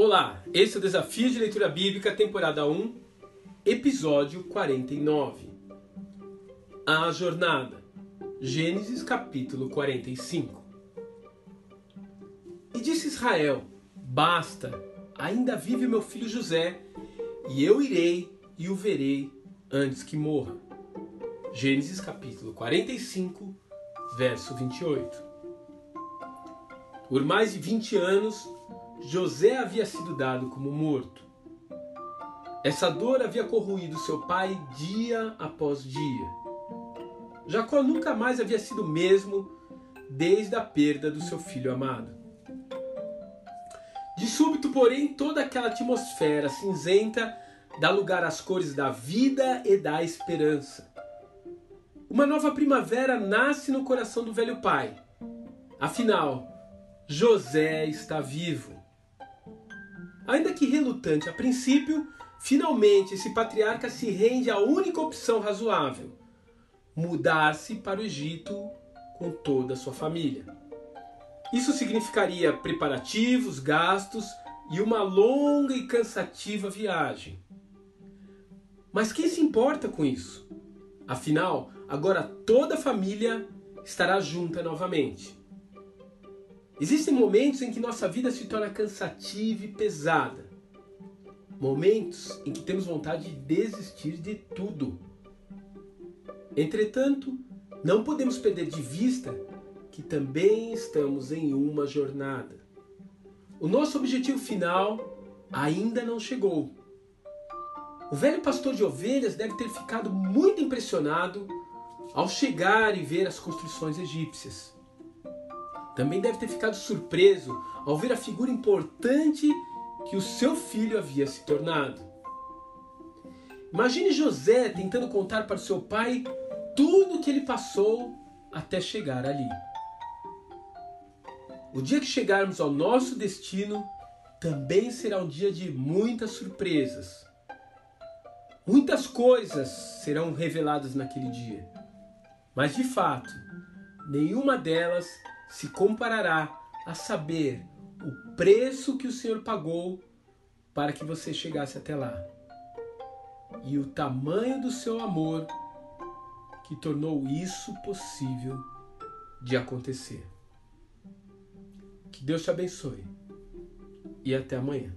Olá, esse é o Desafio de Leitura Bíblica, temporada 1, episódio 49. A Jornada, Gênesis capítulo 45. E disse Israel: Basta, ainda vive meu filho José, e eu irei e o verei antes que morra. Gênesis capítulo 45, verso 28. Por mais de 20 anos, José havia sido dado como morto. Essa dor havia corroído seu pai dia após dia. Jacó nunca mais havia sido o mesmo desde a perda do seu filho amado. De súbito, porém, toda aquela atmosfera cinzenta dá lugar às cores da vida e da esperança. Uma nova primavera nasce no coração do velho pai. Afinal, José está vivo. Ainda que relutante a princípio, finalmente esse patriarca se rende à única opção razoável: mudar-se para o Egito com toda a sua família. Isso significaria preparativos, gastos e uma longa e cansativa viagem. Mas quem se importa com isso? Afinal, agora toda a família estará junta novamente. Existem momentos em que nossa vida se torna cansativa e pesada. Momentos em que temos vontade de desistir de tudo. Entretanto, não podemos perder de vista que também estamos em uma jornada. O nosso objetivo final ainda não chegou. O velho pastor de ovelhas deve ter ficado muito impressionado ao chegar e ver as construções egípcias. Também deve ter ficado surpreso ao ver a figura importante que o seu filho havia se tornado. Imagine José tentando contar para seu pai tudo o que ele passou até chegar ali. O dia que chegarmos ao nosso destino também será um dia de muitas surpresas. Muitas coisas serão reveladas naquele dia. Mas de fato, nenhuma delas se comparará a saber o preço que o Senhor pagou para que você chegasse até lá. E o tamanho do seu amor que tornou isso possível de acontecer. Que Deus te abençoe e até amanhã.